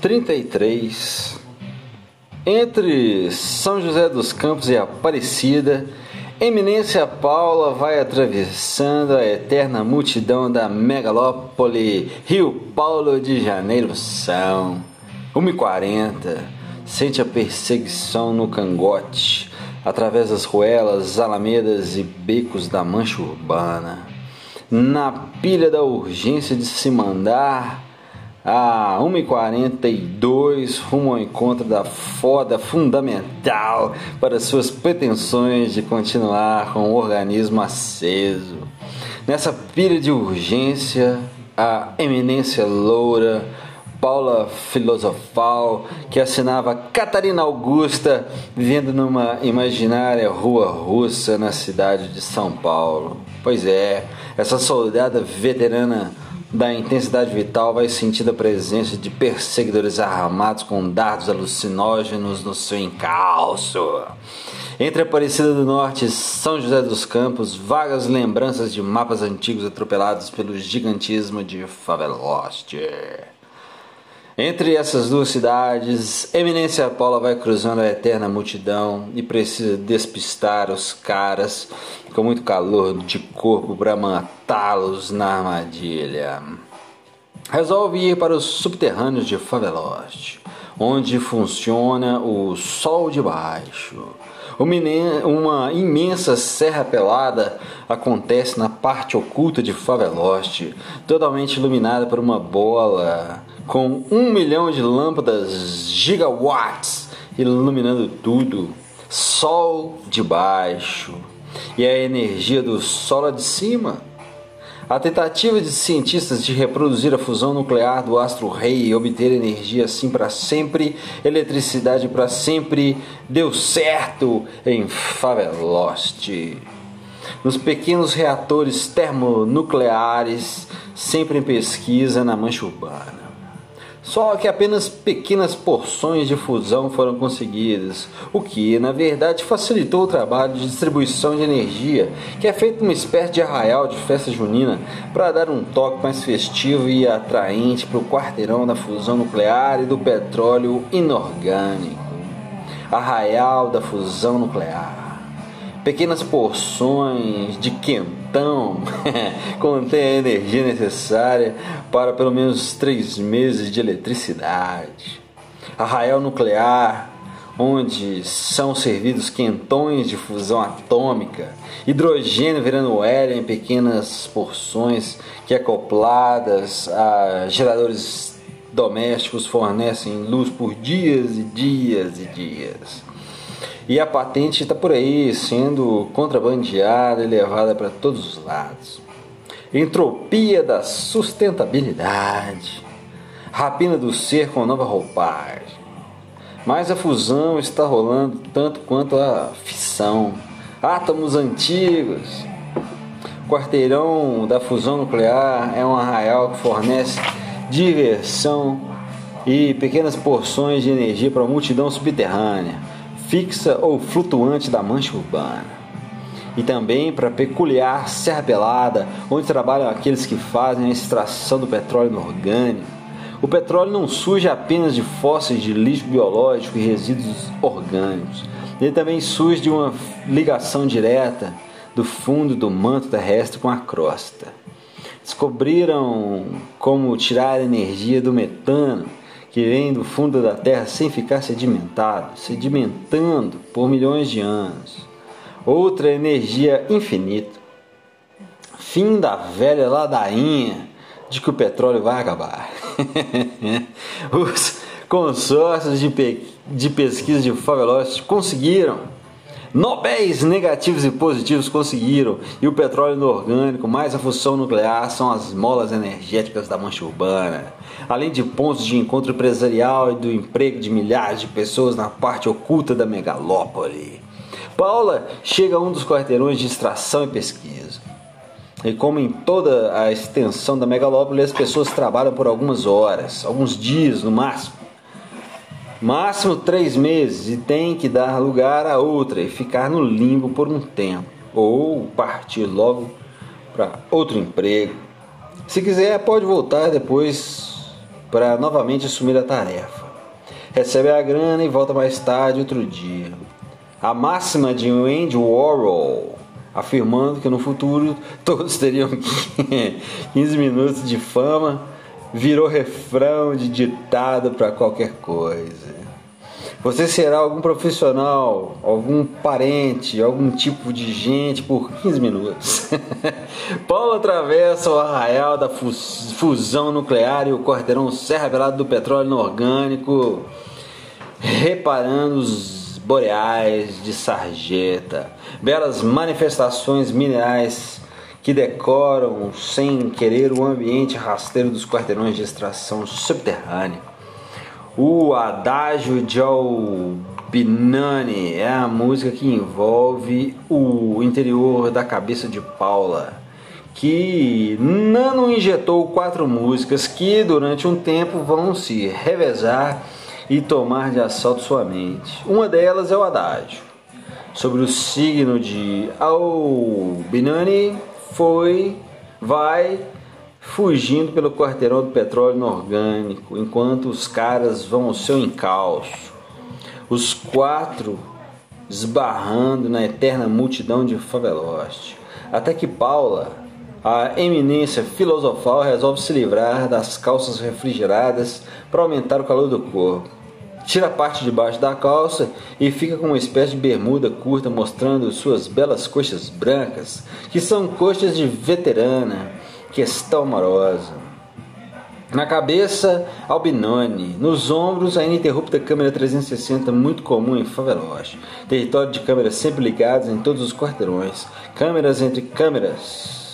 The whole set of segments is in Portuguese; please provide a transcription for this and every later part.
33 Entre São José dos Campos e Aparecida, Eminência Paula vai atravessando a eterna multidão da megalópole Rio Paulo de Janeiro São. 1h40, sente a perseguição no cangote, através das ruelas, alamedas e becos da mancha urbana. Na pilha da urgência de se mandar, a 1h42 rumo ao encontro da foda fundamental para suas pretensões de continuar com o organismo aceso. Nessa pilha de urgência, a eminência loura Paula Filosofal, que assinava Catarina Augusta, vivendo numa imaginária rua russa na cidade de São Paulo. Pois é, essa soldada veterana da intensidade vital vai sentir a presença de perseguidores armados com dardos alucinógenos no seu encalço. Entre Aparecida do Norte e São José dos Campos, vagas lembranças de mapas antigos atropelados pelo gigantismo de Faveloste. Entre essas duas cidades, Eminência Paula vai cruzando a eterna multidão e precisa despistar os caras com muito calor de corpo para matá-los na armadilha. Resolve ir para os subterrâneos de Faveloste, onde funciona o Sol de Baixo. Uma imensa serra pelada acontece na parte oculta de Faveloste, totalmente iluminada por uma bola com um milhão de lâmpadas gigawatts iluminando tudo, sol de baixo e a energia do sol lá de cima. A tentativa de cientistas de reproduzir a fusão nuclear do astro rei e obter energia assim para sempre, eletricidade para sempre, deu certo em Faveloste. Nos pequenos reatores termonucleares, sempre em pesquisa na mancha urbana. Só que apenas pequenas porções de fusão foram conseguidas, o que, na verdade, facilitou o trabalho de distribuição de energia, que é feito uma espécie de arraial de festa junina para dar um toque mais festivo e atraente para o quarteirão da fusão nuclear e do petróleo inorgânico. Arraial da fusão nuclear pequenas porções de quentão contêm a energia necessária para pelo menos três meses de eletricidade. Arraial nuclear, onde são servidos quentões de fusão atômica, hidrogênio virando hélio em pequenas porções que acopladas a geradores domésticos fornecem luz por dias e dias e dias. E a patente está por aí sendo contrabandeada e levada para todos os lados. Entropia da sustentabilidade. Rapina do ser com nova roupagem. Mas a fusão está rolando tanto quanto a fissão. Átomos antigos. O quarteirão da fusão nuclear é um arraial que fornece diversão e pequenas porções de energia para a multidão subterrânea fixa ou flutuante da mancha urbana. E também para a peculiar Serra Pelada, onde trabalham aqueles que fazem a extração do petróleo orgânico. O petróleo não surge apenas de fósseis de lixo biológico e resíduos orgânicos. Ele também surge de uma ligação direta do fundo do manto terrestre com a crosta. Descobriram como tirar energia do metano vem do fundo da terra sem ficar sedimentado, sedimentando por milhões de anos. Outra energia infinita. Fim da velha ladainha de que o petróleo vai acabar. Os consórcios de, pe de pesquisa de Favelote conseguiram Nobéis negativos e positivos conseguiram, e o petróleo orgânico mais a função nuclear são as molas energéticas da mancha urbana, além de pontos de encontro empresarial e do emprego de milhares de pessoas na parte oculta da megalópole. Paula chega a um dos quarteirões de extração e pesquisa. E como em toda a extensão da megalópole, as pessoas trabalham por algumas horas, alguns dias no máximo máximo três meses e tem que dar lugar a outra e ficar no limbo por um tempo, ou partir logo para outro emprego. Se quiser, pode voltar depois para novamente assumir a tarefa. Recebe a grana e volta mais tarde outro dia. A máxima de Andy Warhol, afirmando que no futuro todos teriam 15 minutos de fama, virou refrão de ditado para qualquer coisa. Você será algum profissional, algum parente, algum tipo de gente por 15 minutos. Paulo atravessa o arraial da fusão nuclear e o quarteirão Serra Pelado do petróleo orgânico, reparando os boreais de sarjeta, belas manifestações minerais que decoram sem querer o ambiente rasteiro dos quarteirões de extração subterrânea o Adagio de Albinani é a música que envolve o interior da cabeça de Paula, que Nano injetou quatro músicas que durante um tempo vão se revezar e tomar de assalto sua mente. Uma delas é o Adagio, sobre o signo de Albinani foi, vai fugindo pelo quarteirão do petróleo orgânico, enquanto os caras vão ao seu encalço. Os quatro esbarrando na eterna multidão de faveloste. Até que Paula, a eminência filosofal, resolve se livrar das calças refrigeradas para aumentar o calor do corpo. Tira a parte de baixo da calça e fica com uma espécie de bermuda curta mostrando suas belas coxas brancas, que são coxas de veterana questão amorosa. Na cabeça, Albinoni. Nos ombros, a ininterrupta câmera 360, muito comum em faveloche. Território de câmeras sempre ligadas em todos os quarteirões. Câmeras entre câmeras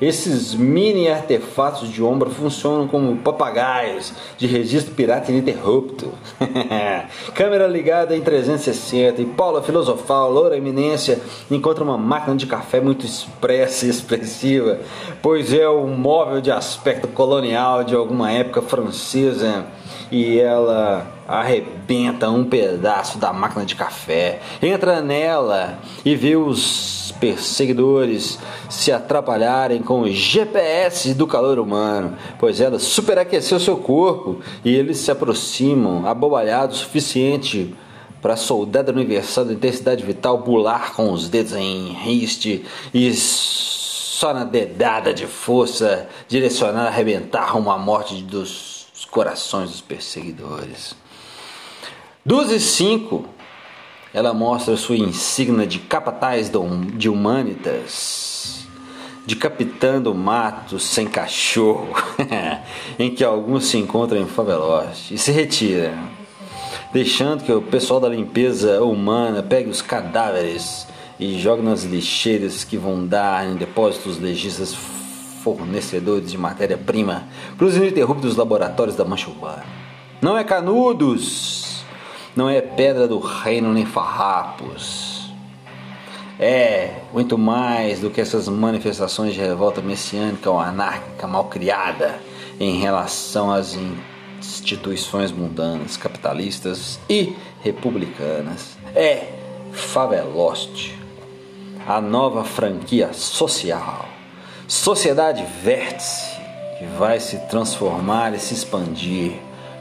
esses mini artefatos de ombro funcionam como papagaios de registro pirata ininterrupto. Câmera ligada em 360 e Paula filosofal, loura eminência, encontra uma máquina de café muito expressa e expressiva, pois é um móvel de aspecto colonial de alguma época francesa e ela arrebenta um pedaço da máquina de café, entra nela e vê os perseguidores se atrapalharem com o GPS do calor humano, pois ela superaqueceu seu corpo e eles se aproximam, abobalhados o suficiente para soldado universal da intensidade vital pular com os dedos em riste e só na dedada de força direcionar arrebentar à morte dos corações dos perseguidores. 12 e 5, ela mostra sua insígnia de capataz de humanitas, decapitando matos sem cachorro, em que alguns se encontram em favelote e se retira, deixando que o pessoal da limpeza humana pegue os cadáveres e jogue nas lixeiras que vão dar em depósitos legistas fornecedores de matéria-prima para os ininterruptos laboratórios da mancha urbana. Não é canudos, não é pedra do reino nem farrapos. É muito mais do que essas manifestações de revolta messiânica ou anárquica mal criada em relação às instituições mundanas, capitalistas e republicanas. É Faveloste, a nova franquia social, sociedade vértice que vai se transformar e se expandir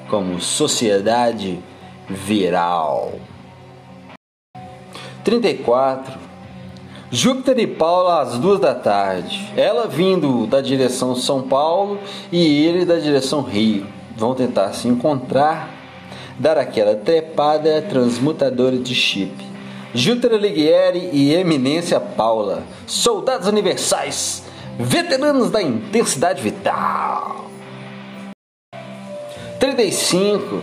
como sociedade viral. 34. Júpiter e Paula às duas da tarde. Ela vindo da direção São Paulo e ele da direção Rio. Vão tentar se encontrar, dar aquela trepada transmutadora de chip. Júpiter Alighieri e Eminência Paula, soldados universais, veteranos da intensidade vital. 35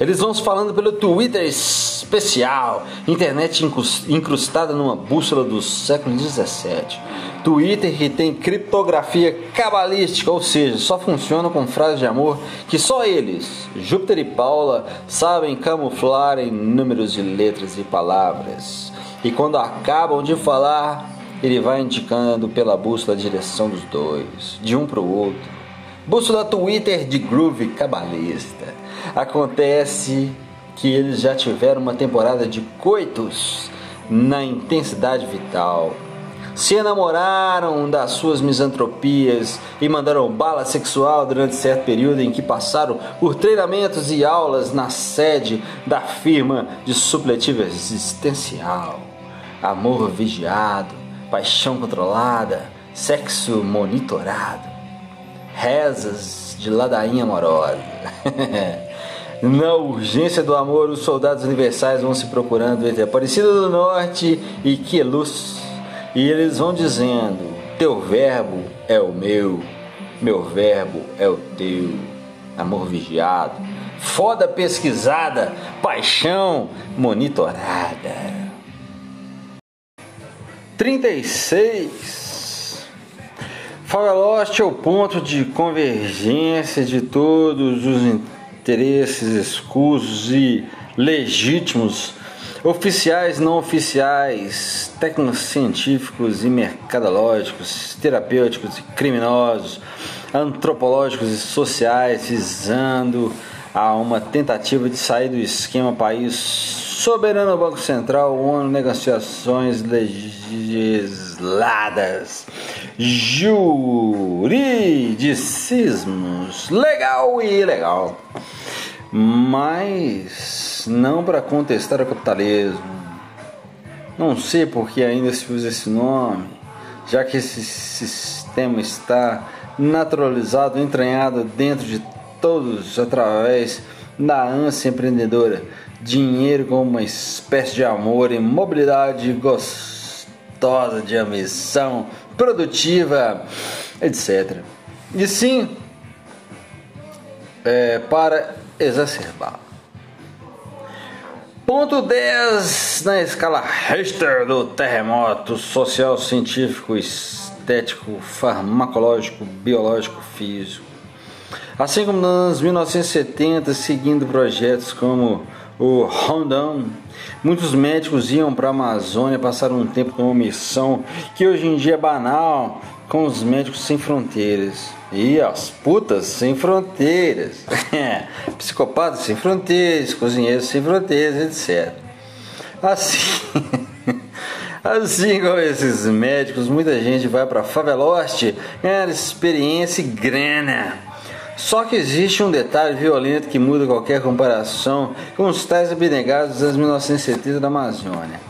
eles vão se falando pelo Twitter especial, internet incrustada numa bússola do século 17. Twitter que tem criptografia cabalística, ou seja, só funciona com frases de amor que só eles, Júpiter e Paula, sabem camuflar em números de letras e palavras. E quando acabam de falar, ele vai indicando pela bússola a direção dos dois, de um para o outro. Bússola Twitter de groove cabalista. Acontece que eles já tiveram uma temporada de coitos na intensidade vital. se enamoraram das suas misantropias e mandaram bala sexual durante certo período em que passaram por treinamentos e aulas na sede da firma de supletivo existencial. Amor vigiado, paixão controlada, sexo monitorado, rezas de ladainha amorosa. Na urgência do amor, os soldados universais vão se procurando entre Aparecida do Norte e Queluz e eles vão dizendo: Teu verbo é o meu, meu verbo é o teu. Amor vigiado, foda pesquisada, paixão monitorada. 36. Favelote é o ponto de convergência de todos os interesses escusos e legítimos oficiais, não oficiais, tecnocientíficos e mercadológicos, terapêuticos e criminosos, antropológicos e sociais, visando a uma tentativa de sair do esquema país soberano Banco Central, ONU, negociações legisladas, juridicismos, legal e ilegal mas não para contestar o capitalismo. Não sei por que ainda se usa esse nome, já que esse sistema está naturalizado, entranhado dentro de todos através da ânsia empreendedora. Dinheiro como uma espécie de amor e mobilidade gostosa de ambição produtiva, etc. E sim, é, para exacerbado. Ponto 10 na escala Richter do terremoto social, científico, estético, farmacológico, biológico, físico. Assim como nos anos 1970, seguindo projetos como o Rondon, muitos médicos iam para a Amazônia passar um tempo numa missão que hoje em dia é banal, com os médicos sem fronteiras. E as putas sem fronteiras, psicopatas sem fronteiras, cozinheiros sem fronteiras, etc. Assim, assim como esses médicos, muita gente vai para Faveloste ganhar experiência e grana. Só que existe um detalhe violento que muda qualquer comparação com os tais abnegados das 1970 da Amazônia.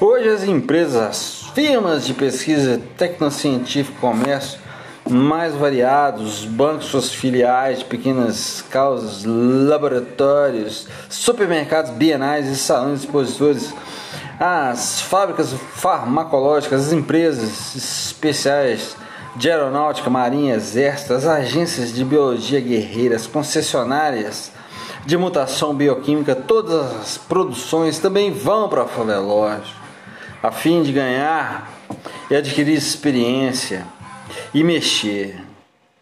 Hoje as empresas, as firmas de pesquisa tecnocientífica e comércio mais variados, bancos, suas filiais, pequenas causas, laboratórios, supermercados bienais e salões expositores, as fábricas farmacológicas, as empresas especiais de aeronáutica, marinha, exército, as agências de biologia guerreiras, concessionárias de mutação bioquímica, todas as produções também vão para a Faveloja a fim de ganhar e adquirir experiência e mexer,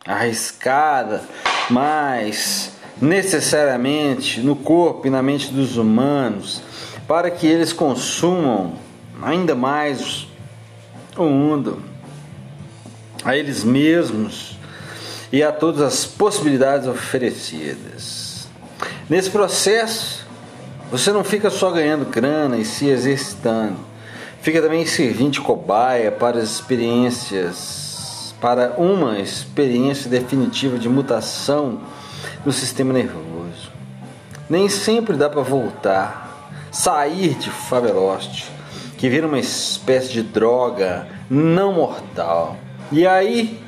arriscada, mas necessariamente no corpo e na mente dos humanos, para que eles consumam ainda mais o mundo, a eles mesmos e a todas as possibilidades oferecidas. Nesse processo, você não fica só ganhando grana e se exercitando, fica também servindo de cobaia para as experiências para uma experiência definitiva de mutação no sistema nervoso. Nem sempre dá para voltar, sair de Faveloste, que vira uma espécie de droga não mortal. E aí,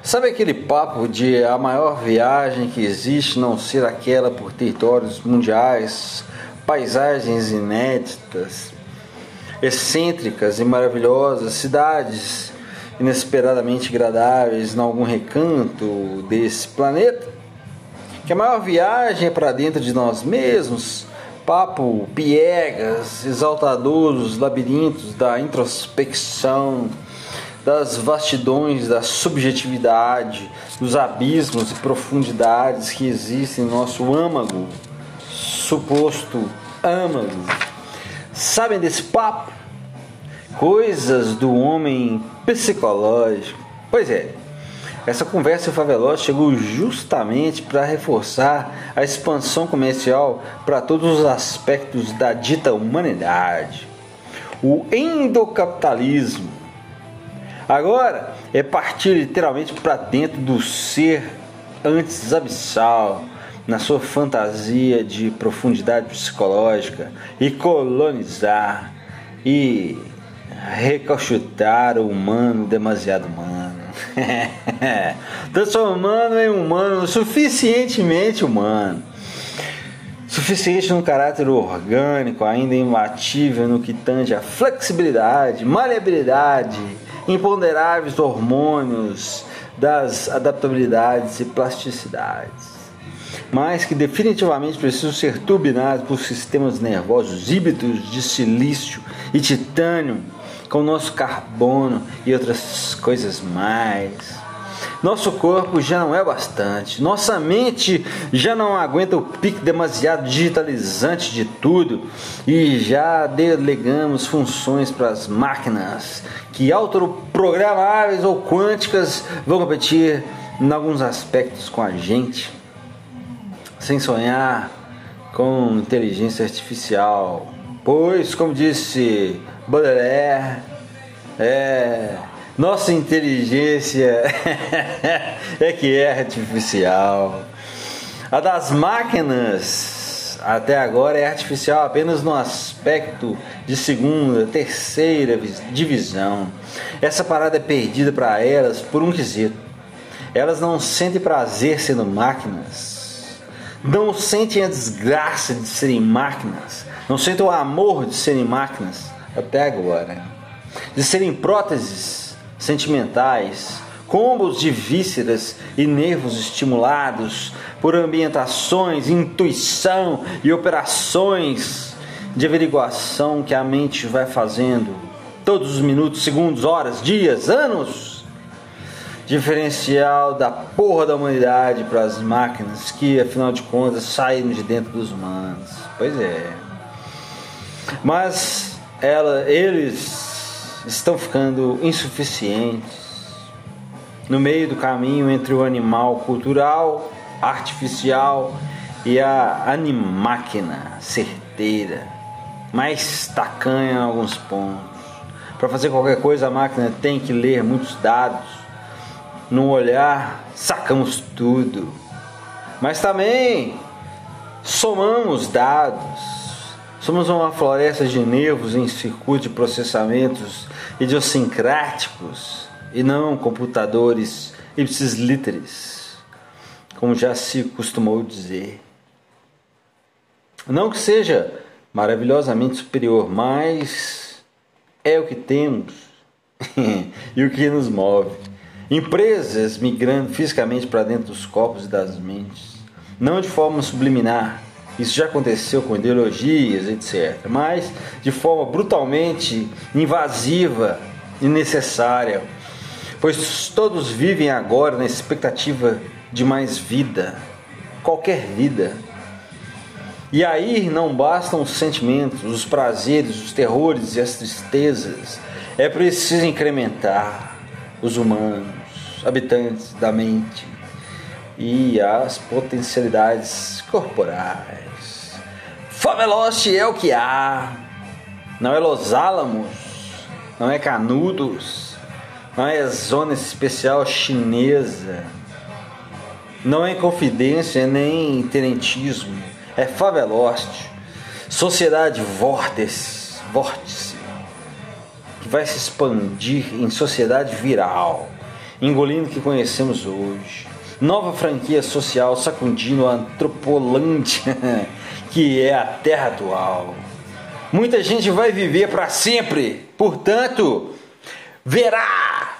sabe aquele papo de a maior viagem que existe não ser aquela por territórios mundiais, paisagens inéditas, excêntricas e maravilhosas, cidades inesperadamente agradáveis em algum recanto desse planeta, que a maior viagem é para dentro de nós mesmos, papo piegas, exaltadores, labirintos da introspecção, das vastidões da subjetividade, dos abismos e profundidades que existem no nosso âmago, suposto âmago. Sabem desse papo? Coisas do homem psicológico. Pois é, essa conversa em Faveloz chegou justamente para reforçar a expansão comercial para todos os aspectos da dita humanidade. O endocapitalismo Agora é partir literalmente para dentro do ser antes abissal, na sua fantasia de profundidade psicológica, e colonizar e recalchutar o humano demasiado humano. Transformando em humano suficientemente humano. Suficiente no caráter orgânico, ainda imbatível no que tange a flexibilidade, maleabilidade, imponderáveis hormônios das adaptabilidades e plasticidades mas que definitivamente precisam ser turbinados por sistemas nervosos híbridos de silício e titânio com nosso carbono e outras coisas mais. Nosso corpo já não é bastante, nossa mente já não aguenta o pique demasiado digitalizante de tudo. E já delegamos funções para as máquinas que autoprogramáveis ou quânticas vão competir em alguns aspectos com a gente, sem sonhar com inteligência artificial. Pois, como disse Baudelaire, é nossa inteligência é que é artificial. A das máquinas até agora é artificial apenas no aspecto de segunda, terceira divisão. Essa parada é perdida para elas por um quesito. Elas não sentem prazer sendo máquinas. Não sentem a desgraça de serem máquinas. Não sentem o amor de serem máquinas até agora. De serem próteses sentimentais, combos de vísceras e nervos estimulados por ambientações, intuição e operações de averiguação que a mente vai fazendo todos os minutos, segundos, horas, dias, anos. Diferencial da porra da humanidade para as máquinas que, afinal de contas, saem de dentro dos humanos. Pois é. Mas ela, eles estão ficando insuficientes no meio do caminho entre o animal cultural, artificial e a animáquina certeira, mais tacanha em alguns pontos. Para fazer qualquer coisa, a máquina tem que ler muitos dados. No olhar, sacamos tudo. Mas também somamos dados Somos uma floresta de nervos em circuito de processamentos idiosincráticos e não computadores ipsis literis, como já se costumou dizer. Não que seja maravilhosamente superior, mas é o que temos e o que nos move. Empresas migrando fisicamente para dentro dos corpos e das mentes, não de forma subliminar, isso já aconteceu com ideologias, etc. Mas de forma brutalmente invasiva e necessária, pois todos vivem agora na expectativa de mais vida, qualquer vida. E aí não bastam os sentimentos, os prazeres, os terrores e as tristezas. É preciso incrementar os humanos, habitantes da mente e as potencialidades corporais. Fameloste é o que há, não é Los Álamos, não é Canudos, não é zona especial chinesa, não é confidência nem tenentismo, é faveloste, sociedade vórtice, vórtice, que vai se expandir em sociedade viral, engolindo o que conhecemos hoje Nova franquia social sacudindo a Antropolândia, que é a terra atual. Muita gente vai viver para sempre, portanto, verá